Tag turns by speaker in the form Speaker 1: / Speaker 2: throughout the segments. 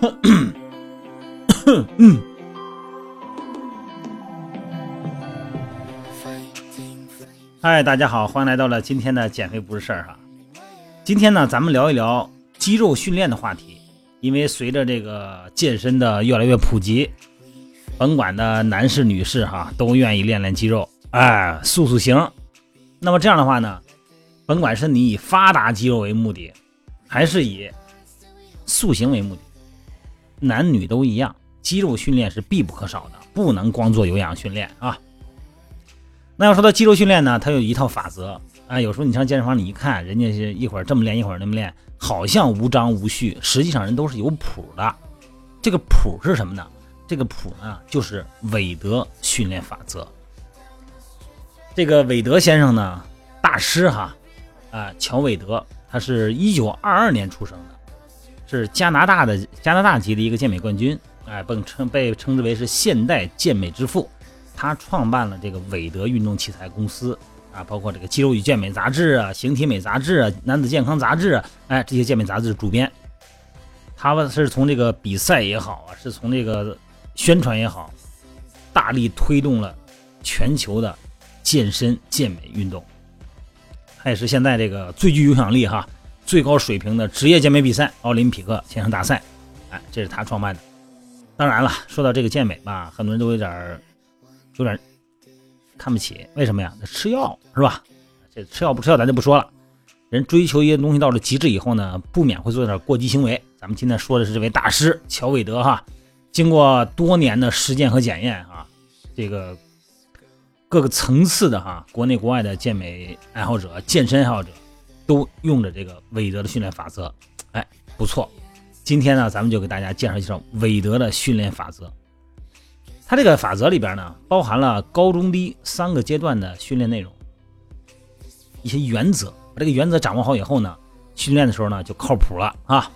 Speaker 1: 嗨，大家好，欢迎来到了今天的减肥不是事儿哈。今天呢，咱们聊一聊肌肉训练的话题。因为随着这个健身的越来越普及，甭管的男士女士哈，都愿意练练肌肉，哎，塑塑形。那么这样的话呢，甭管是你以发达肌肉为目的，还是以塑形为目的，男女都一样，肌肉训练是必不可少的，不能光做有氧训练啊。那要说到肌肉训练呢，它有一套法则啊。有时候你上健身房，你一看，人家是一会儿这么练，一会儿那么练，好像无章无序，实际上人都是有谱的。这个谱是什么呢？这个谱呢，就是韦德训练法则。这个韦德先生呢，大师哈，啊，乔韦德，他是一九二二年出生的，是加拿大的加拿大籍的一个健美冠军，哎，被称被称之为是现代健美之父。他创办了这个韦德运动器材公司啊，包括这个《肌肉与健美》杂志啊，《形体美》杂志啊，《男子健康》杂志啊，哎，这些健美杂志主编。他们是从这个比赛也好啊，是从这个宣传也好，大力推动了全球的健身健美运动。他也是现在这个最具影响力哈、最高水平的职业健美比赛——奥林匹克线上大赛，哎，这是他创办的。当然了，说到这个健美吧，很多人都有点有点看不起，为什么呀？吃药是吧？这吃药不吃药咱就不说了。人追求一些东西到了极致以后呢，不免会做点过激行为。咱们今天说的是这位大师乔韦德哈，经过多年的实践和检验啊，这个各个层次的哈，国内国外的健美爱好者、健身爱好者都用着这个韦德的训练法则，哎，不错。今天呢，咱们就给大家介绍介绍韦德的训练法则。它这个法则里边呢，包含了高中低三个阶段的训练内容，一些原则。把这个原则掌握好以后呢，训练的时候呢就靠谱了啊。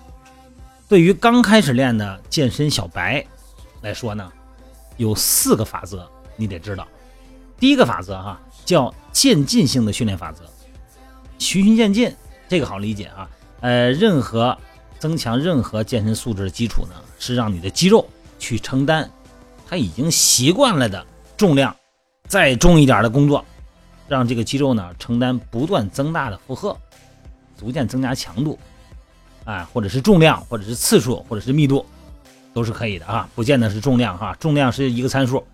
Speaker 1: 对于刚开始练的健身小白来说呢，有四个法则你得知道。第一个法则哈叫渐进性的训练法则，循序渐进，这个好理解啊。呃，任何增强任何健身素质的基础呢，是让你的肌肉去承担。他已经习惯了的重量，再重一点的工作，让这个肌肉呢承担不断增大的负荷，逐渐增加强度，啊，或者是重量，或者是次数，或者是密度，都是可以的啊，不见得是重量哈，重量是一个参数。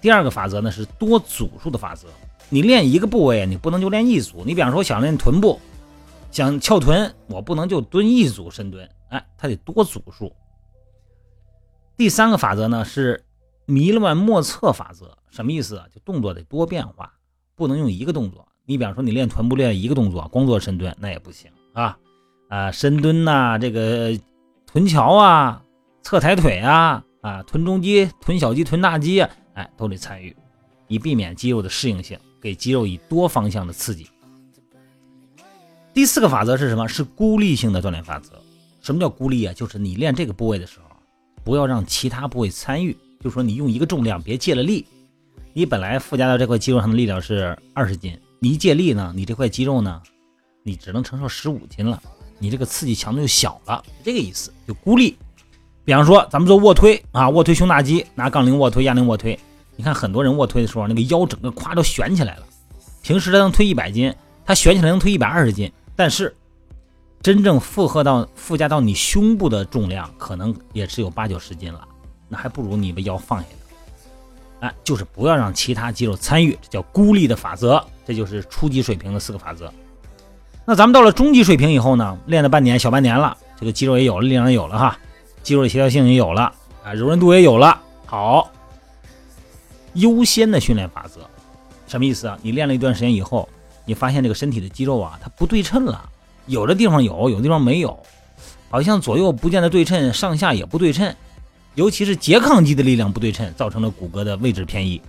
Speaker 1: 第二个法则呢是多组数的法则，你练一个部位，你不能就练一组，你比方说想练臀部，想翘臀，我不能就蹲一组深蹲，哎，它得多组数。第三个法则呢是迷乱莫测法则，什么意思啊？就动作得多变化，不能用一个动作。你比方说你练臀部练一个动作，光做深蹲那也不行啊啊，深蹲呐，这个臀桥啊，侧抬腿啊啊，臀中肌、臀小肌、臀大肌，哎，都得参与，以避免肌肉的适应性，给肌肉以多方向的刺激。第四个法则是什么？是孤立性的锻炼法则。什么叫孤立啊？就是你练这个部位的时候。不要让其他部位参与，就说你用一个重量，别借了力。你本来附加到这块肌肉上的力量是二十斤，你一借力呢，你这块肌肉呢，你只能承受十五斤了，你这个刺激强度就小了，这个意思就孤立。比方说咱们做卧推啊，卧推胸大肌，拿杠铃卧推、哑铃卧推，你看很多人卧推的时候，那个腰整个夸都悬起来了。平时他能推一百斤，他悬起来能推一百二十斤，但是。真正负荷到附加到你胸部的重量，可能也只有八九十斤了，那还不如你把腰放下呢。哎，就是不要让其他肌肉参与，这叫孤立的法则。这就是初级水平的四个法则。那咱们到了中级水平以后呢，练了半年、小半年了，这个肌肉也有了，力量也有了哈，肌肉的协调性也有了，啊，柔韧度也有了。好，优先的训练法则，什么意思啊？你练了一段时间以后，你发现这个身体的肌肉啊，它不对称了。有的地方有，有的地方没有，好像左右不见得对称，上下也不对称，尤其是拮抗肌的力量不对称，造成了骨骼的位置偏移。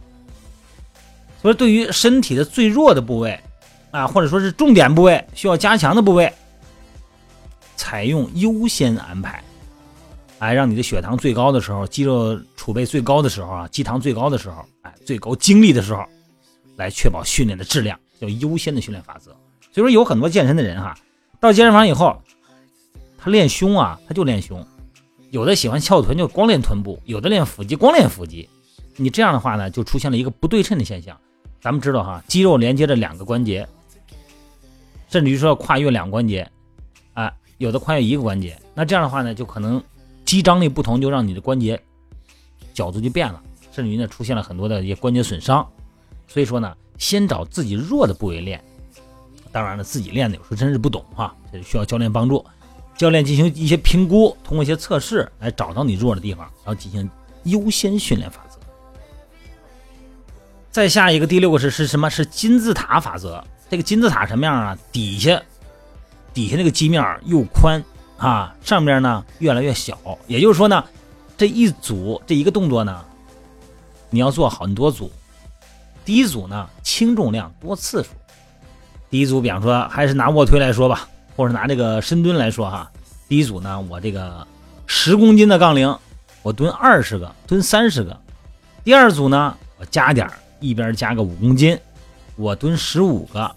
Speaker 1: 所以，对于身体的最弱的部位啊，或者说是重点部位需要加强的部位，采用优先安排，哎，让你的血糖最高的时候，肌肉储备最高的时候啊，肌糖最高的时候，哎，最高精力的时候，来确保训练的质量，叫优先的训练法则。所以说，有很多健身的人哈。到健身房以后，他练胸啊，他就练胸，有的喜欢翘臀就光练臀部，有的练腹肌光练腹肌。你这样的话呢，就出现了一个不对称的现象。咱们知道哈，肌肉连接着两个关节，甚至于说跨越两关节，啊，有的跨越一个关节。那这样的话呢，就可能肌张力不同，就让你的关节角度就变了，甚至于呢出现了很多的一些关节损伤。所以说呢，先找自己弱的部位练。当然了，自己练的有时候真是不懂哈，这需要教练帮助。教练进行一些评估，通过一些测试来找到你弱的地方，然后进行优先训练法则。再下一个第六个是是什么？是金字塔法则。这个金字塔什么样啊？底下底下那个基面又宽啊，上边呢越来越小。也就是说呢，这一组这一个动作呢，你要做很多组。第一组呢轻重量多次数。第一组，比方说还是拿卧推来说吧。或者拿这个深蹲来说哈，第一组呢，我这个十公斤的杠铃，我蹲二十个，蹲三十个。第二组呢，我加点一边加个五公斤，我蹲十五个。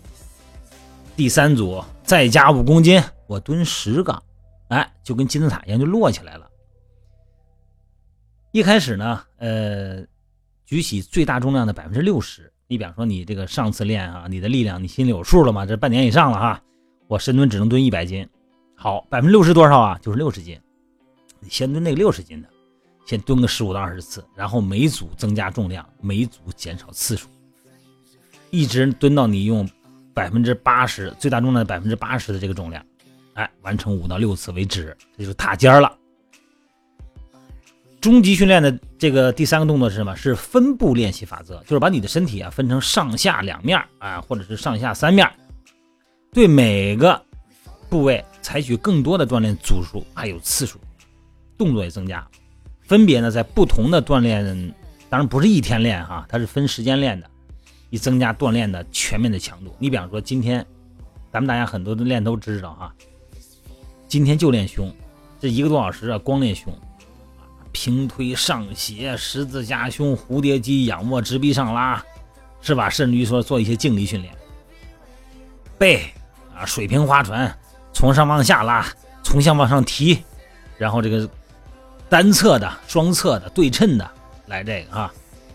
Speaker 1: 第三组再加五公斤，我蹲十个。哎，就跟金字塔一样，就摞起来了。一开始呢，呃，举起最大重量的百分之六十。你比方说你这个上次练啊，你的力量你心里有数了吗？这半年以上了哈。我深蹲只能蹲一百斤，好，百分之六十多少啊？就是六十斤。你先蹲那个六十斤的，先蹲个十五到二十次，然后每组增加重量，每组减少次数，一直蹲到你用百分之八十最大重量百分之八十的这个重量，哎，完成五到六次为止，这就是塔尖儿了。终极训练的这个第三个动作是什么？是分步练习法则，就是把你的身体啊分成上下两面啊，或者是上下三面。对每个部位采取更多的锻炼组数还有次数，动作也增加，分别呢在不同的锻炼，当然不是一天练哈，它是分时间练的，以增加锻炼的全面的强度。你比方说今天，咱们大家很多的练都知道哈，今天就练胸，这一个多小时啊光练胸，平推上斜、十字架胸、蝴蝶肌、仰卧直臂上拉，是吧？甚至于说做一些静力训练，背。啊，水平划船，从上往下拉，从下往上提，然后这个单侧的、双侧的、对称的来这个啊，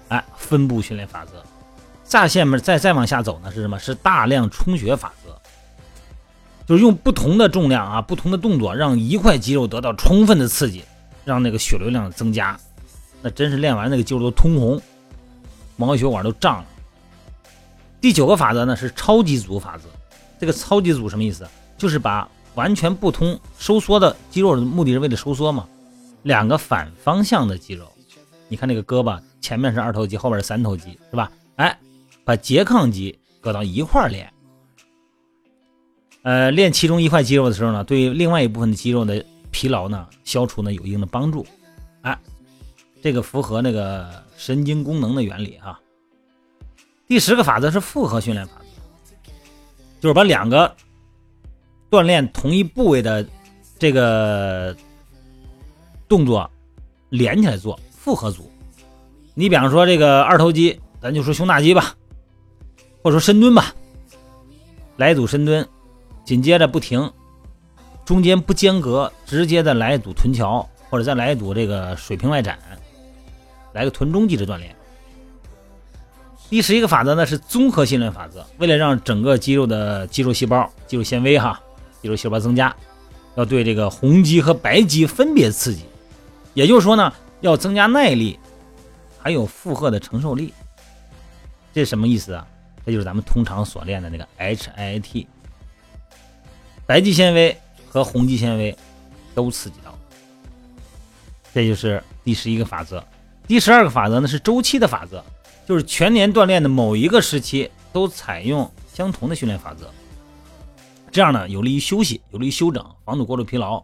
Speaker 1: 哎，分布训练法则。再下面再再往下走呢是什么？是大量充血法，就是用不同的重量啊、不同的动作，让一块肌肉得到充分的刺激，让那个血流量增加。那真是练完那个肌肉都通红，毛血管都胀了。第九个法则呢是超级组法则。这个超级组什么意思？就是把完全不通收缩的肌肉的目的是为了收缩嘛。两个反方向的肌肉，你看那个胳膊前面是二头肌，后边是三头肌，是吧？哎，把拮抗肌搁到一块练。呃，练其中一块肌肉的时候呢，对另外一部分的肌肉的疲劳呢消除呢有一定的帮助。哎，这个符合那个神经功能的原理哈。第十个法则是复合训练法则。就是把两个锻炼同一部位的这个动作连起来做复合组。你比方说这个二头肌，咱就说胸大肌吧，或者说深蹲吧，来一组深蹲，紧接着不停，中间不间隔，直接的来一组臀桥，或者再来一组这个水平外展，来个臀中肌的锻炼。第十一个法则呢是综合训练法则，为了让整个肌肉的肌肉细胞、肌肉纤维哈、肌肉细胞增加，要对这个红肌和白肌分别刺激，也就是说呢，要增加耐力，还有负荷的承受力。这是什么意思啊？这就是咱们通常所练的那个 HIIT，白肌纤维和红肌纤维都刺激到。这就是第十一个法则。第十二个法则呢是周期的法则。就是全年锻炼的某一个时期都采用相同的训练法则，这样呢有利于休息，有利于休整，防止过度疲劳。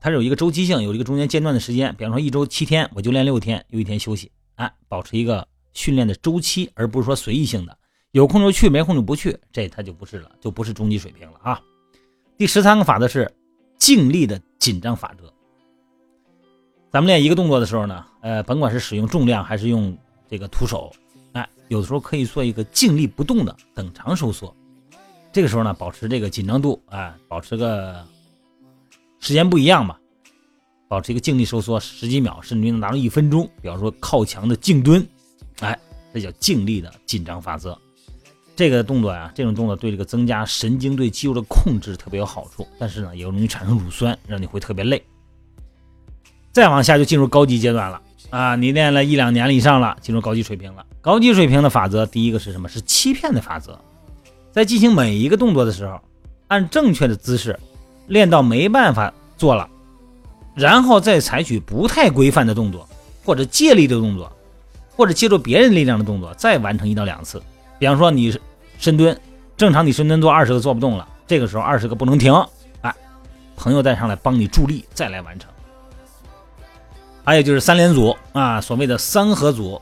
Speaker 1: 它是有一个周期性，有一个中间间断的时间。比方说一周七天，我就练六天，有一天休息，哎，保持一个训练的周期，而不是说随意性的，有空就去，没空就不去，这它就不是了，就不是中级水平了啊。第十三个法则是静力的紧张法则。咱们练一个动作的时候呢，呃，甭管是使用重量还是用。这个徒手，哎，有的时候可以做一个静力不动的等长收缩。这个时候呢，保持这个紧张度，哎，保持个时间不一样吧。保持一个静力收缩十几秒，甚至于能达到一分钟。比方说靠墙的静蹲，哎，这叫静力的紧张法则。这个动作呀，这种动作对这个增加神经对肌肉的控制特别有好处，但是呢，也容易产生乳酸，让你会特别累。再往下就进入高级阶段了啊！你练了一两年以上了，进入高级水平了。高级水平的法则，第一个是什么？是欺骗的法则。在进行每一个动作的时候，按正确的姿势练到没办法做了，然后再采取不太规范的动作，或者借力的动作，或者借助别人力量的动作，再完成一到两次。比方说你是深蹲，正常你深蹲做二十个做不动了，这个时候二十个不能停，哎，朋友再上来帮你助力，再来完成。还有就是三连组啊，所谓的三合组，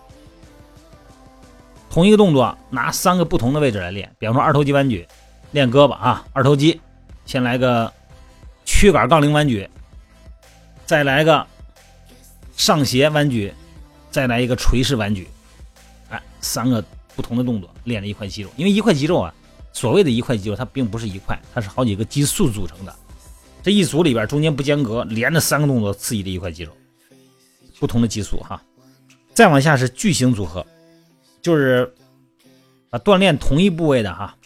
Speaker 1: 同一个动作拿三个不同的位置来练。比方说二头肌弯举，练胳膊啊，二头肌，先来个躯杆杠铃弯举，再来个上斜弯举，再来一个垂式弯举，哎，三个不同的动作练了一块肌肉。因为一块肌肉啊，所谓的一块肌肉，它并不是一块，它是好几个激素组成的。这一组里边中间不间隔，连着三个动作刺激这一块肌肉。不同的激素哈，再往下是巨型组合，就是啊锻炼同一部位的哈，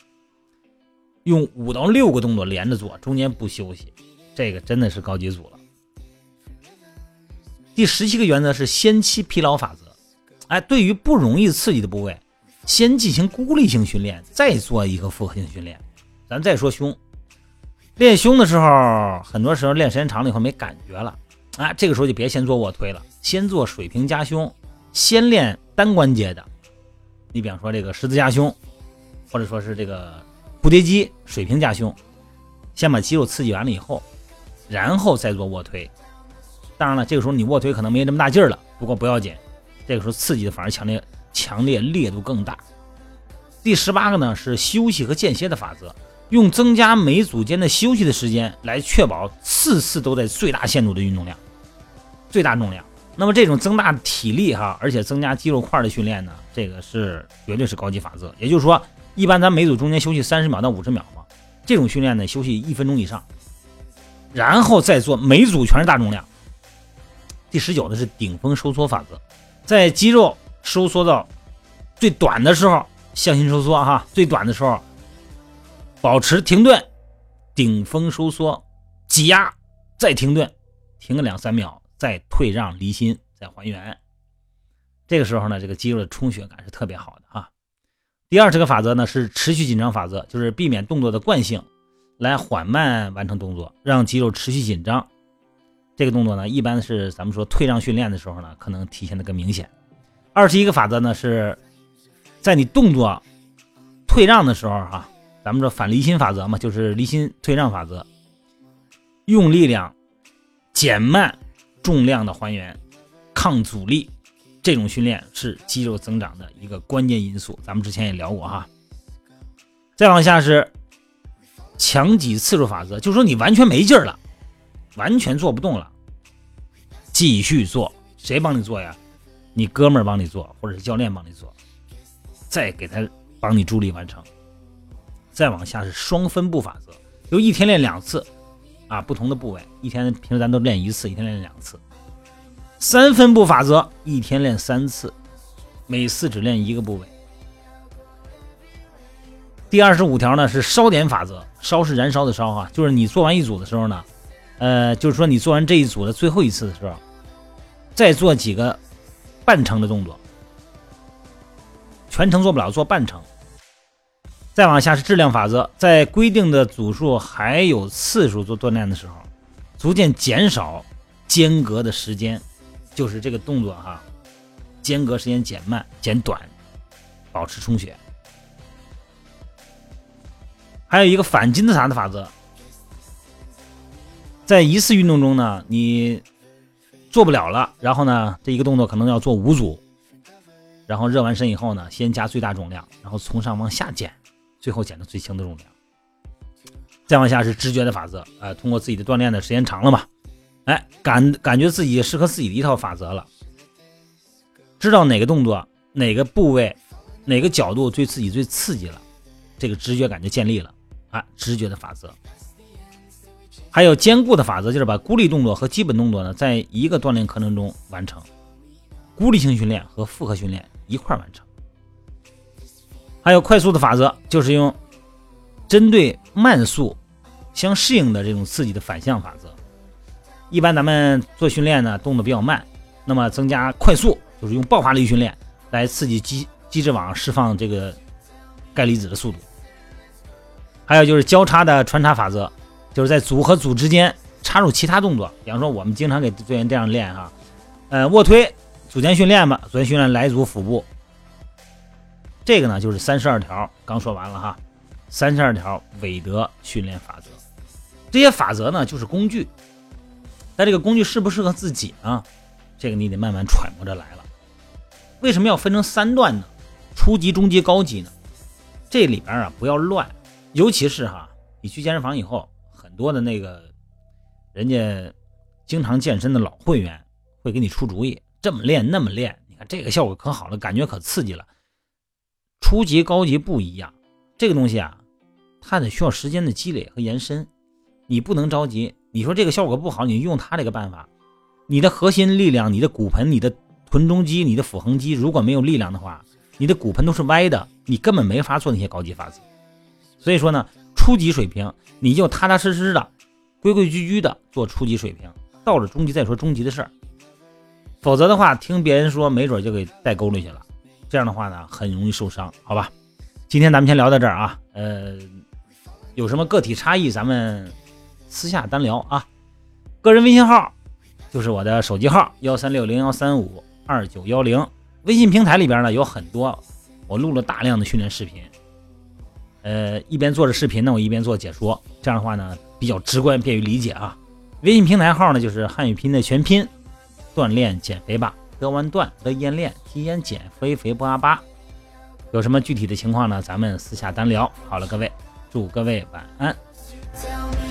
Speaker 1: 用五到六个动作连着做，中间不休息，这个真的是高级组了。第十七个原则是先期疲劳法则，哎，对于不容易刺激的部位，先进行孤立性训练，再做一个复合性训练。咱再说胸，练胸的时候，很多时候练时间长了以后没感觉了。啊，这个时候就别先做卧推了，先做水平夹胸，先练单关节的。你比方说这个十字夹胸，或者说是这个蝴蝶肌水平夹胸，先把肌肉刺激完了以后，然后再做卧推。当然了，这个时候你卧推可能没那么大劲儿了，不过不要紧，这个时候刺激的反而强烈，强烈烈度更大。第十八个呢是休息和间歇的法则。用增加每组间的休息的时间来确保次次都在最大限度的运动量、最大重量。那么这种增大体力哈，而且增加肌肉块的训练呢，这个是绝对是高级法则。也就是说，一般咱每组中间休息三十秒到五十秒嘛，这种训练呢休息一分钟以上，然后再做每组全是大重量。第十九的是顶峰收缩法则，在肌肉收缩到最短的时候，向心收缩哈，最短的时候。保持停顿，顶峰收缩，挤压，再停顿，停个两三秒，再退让离心，再还原。这个时候呢，这个肌肉的充血感是特别好的哈。第二十个法则呢是持续紧张法则，就是避免动作的惯性，来缓慢完成动作，让肌肉持续紧张。这个动作呢，一般是咱们说退让训练的时候呢，可能体现的更明显。二十一个法则呢是在你动作退让的时候哈。咱们说反离心法则嘛，就是离心退让法则，用力量减慢重量的还原，抗阻力，这种训练是肌肉增长的一个关键因素。咱们之前也聊过哈。再往下是强挤次数法则，就是说你完全没劲儿了，完全做不动了，继续做。谁帮你做呀？你哥们儿帮你做，或者是教练帮你做，再给他帮你助力完成。再往下是双分布法则，就一天练两次，啊，不同的部位，一天平时咱都练一次，一天练两次。三分布法则，一天练三次，每次只练一个部位。第二十五条呢是烧点法则，烧是燃烧的烧哈，就是你做完一组的时候呢，呃，就是说你做完这一组的最后一次的时候，再做几个半程的动作，全程做不了，做半程。再往下是质量法则，在规定的组数还有次数做锻炼的时候，逐渐减少间隔的时间，就是这个动作哈，间隔时间减慢、减短，保持充血。还有一个反金字塔的法则，在一次运动中呢，你做不了了，然后呢，这一个动作可能要做五组，然后热完身以后呢，先加最大重量，然后从上往下减。最后减到最轻的重量，再往下是直觉的法则，哎，通过自己的锻炼的时间长了嘛，哎，感感觉自己适合自己的一套法则了，知道哪个动作、哪个部位、哪个角度对自己最刺激了，这个直觉感就建立了，啊，直觉的法则。还有兼顾的法则，就是把孤立动作和基本动作呢，在一个锻炼课程中完成，孤立性训练和复合训练一块完成。还有快速的法则，就是用针对慢速相适应的这种刺激的反向法则。一般咱们做训练呢，动作比较慢，那么增加快速，就是用爆发力训练来刺激肌肌质网释放这个钙离子的速度。还有就是交叉的穿插法则。就是在组和组之间插入其他动作，比方说我们经常给队员这样练哈，呃，卧推组间训练吧，组间训练来组腹部，这个呢就是三十二条，刚说完了哈，三十二条韦德训练法则，这些法则呢就是工具，但这个工具适不适合自己呢？这个你得慢慢揣摩着来了。为什么要分成三段呢？初级、中级、高级呢？这里边啊不要乱，尤其是哈，你去健身房以后。很多的那个人家经常健身的老会员会给你出主意，这么练那么练，你看这个效果可好了，感觉可刺激了。初级、高级不一样，这个东西啊，它得需要时间的积累和延伸，你不能着急。你说这个效果不好，你用他这个办法，你的核心力量、你的骨盆、你的臀中肌、你的腹横肌如果没有力量的话，你的骨盆都是歪的，你根本没法做那些高级法则。所以说呢。初级水平，你就踏踏实实的、规规矩矩的做初级水平，到了中级再说中级的事儿。否则的话，听别人说，没准就给带沟里去了。这样的话呢，很容易受伤，好吧？今天咱们先聊到这儿啊。呃，有什么个体差异，咱们私下单聊啊。个人微信号就是我的手机号幺三六零幺三五二九幺零。微信平台里边呢有很多，我录了大量的训练视频。呃，一边做着视频呢，我一边做解说，这样的话呢比较直观，便于理解啊。微信平台号呢就是汉语拼音的全拼，锻炼减肥吧，得完锻，得烟练，提前减肥肥不阿巴。有什么具体的情况呢？咱们私下单聊。好了，各位，祝各位晚安。